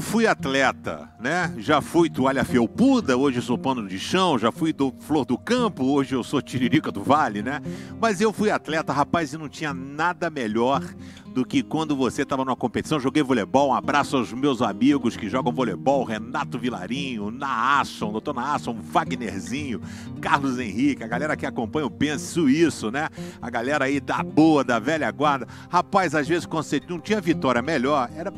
fui atleta, né? Já fui toalha felpuda, hoje sou pano de chão, já fui do flor do campo, hoje eu sou tiririca do vale, né? Mas eu fui atleta, rapaz, e não tinha nada melhor do que quando você estava numa competição. Joguei voleibol, um abraço aos meus amigos que jogam voleibol, Renato Vilarinho, Naasson, doutor Naasson, Wagnerzinho, Carlos Henrique, a galera que acompanha o Pense Suíço, né? A galera aí da boa, da velha guarda. Rapaz, às vezes quando você não tinha vitória melhor, era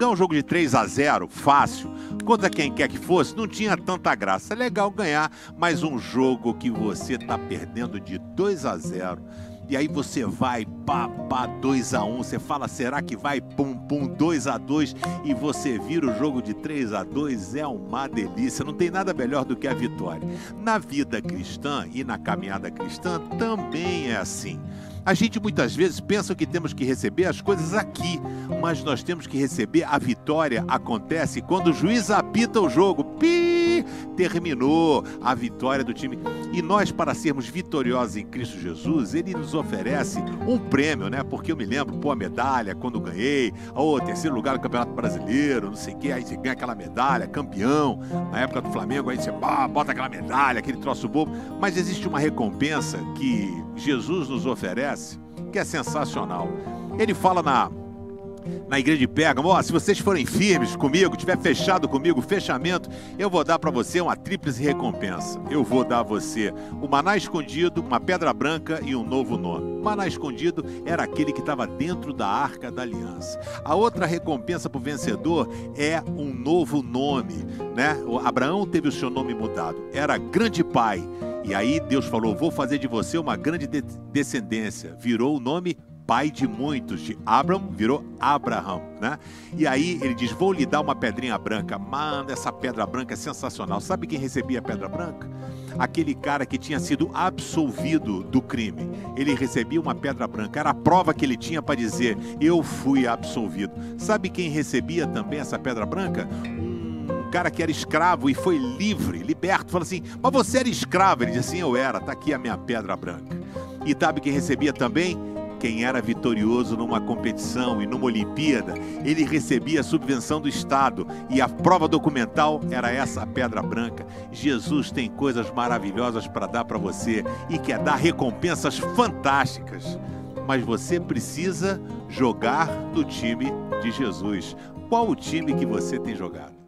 ganhar um jogo de 3 a 0 fácil, contra quem quer que fosse, não tinha tanta graça. É legal ganhar, mas um jogo que você está perdendo de 2 a 0 e aí você vai, pá, pá, 2 a 1 um, você fala, será que vai, pum, pum, 2 a 2 e você vira o jogo de 3 a 2 é uma delícia, não tem nada melhor do que a vitória. Na vida cristã e na caminhada cristã também é assim. A gente muitas vezes pensa que temos que receber as coisas aqui, mas nós temos que receber a vitória. Acontece quando o juiz apita o jogo. Pi! Terminou a vitória do time. E nós, para sermos vitoriosos em Cristo Jesus, ele nos oferece um prêmio, né? Porque eu me lembro, pô, a medalha quando ganhei, ou terceiro lugar no Campeonato Brasileiro, não sei o que, aí você ganha aquela medalha, campeão. Na época do Flamengo, aí você ah, bota aquela medalha, aquele troço bobo. Mas existe uma recompensa que Jesus nos oferece que é sensacional. Ele fala na na igreja de Pérgamo, se vocês forem firmes comigo, tiver fechado comigo, fechamento, eu vou dar para você uma tríplice recompensa. Eu vou dar a você o maná escondido, uma pedra branca e um novo nome. O maná escondido era aquele que estava dentro da arca da aliança. A outra recompensa para o vencedor é um novo nome, né? O Abraão teve o seu nome mudado, era grande pai. E aí Deus falou: Vou fazer de você uma grande de descendência. Virou o nome pai de muitos, de Abraham virou Abraham, né? E aí ele diz: Vou lhe dar uma pedrinha branca. Manda, essa pedra branca é sensacional. Sabe quem recebia a pedra branca? Aquele cara que tinha sido absolvido do crime. Ele recebia uma pedra branca. Era a prova que ele tinha para dizer: Eu fui absolvido. Sabe quem recebia também essa pedra branca? Um cara que era escravo e foi livre, liberto. Fala assim: Mas você era escravo? Ele disse assim: Eu era, está aqui a minha pedra branca. E sabe quem recebia também? Quem era vitorioso numa competição e numa Olimpíada, ele recebia a subvenção do Estado e a prova documental era essa pedra branca. Jesus tem coisas maravilhosas para dar para você e quer dar recompensas fantásticas. Mas você precisa jogar no time de Jesus. Qual o time que você tem jogado?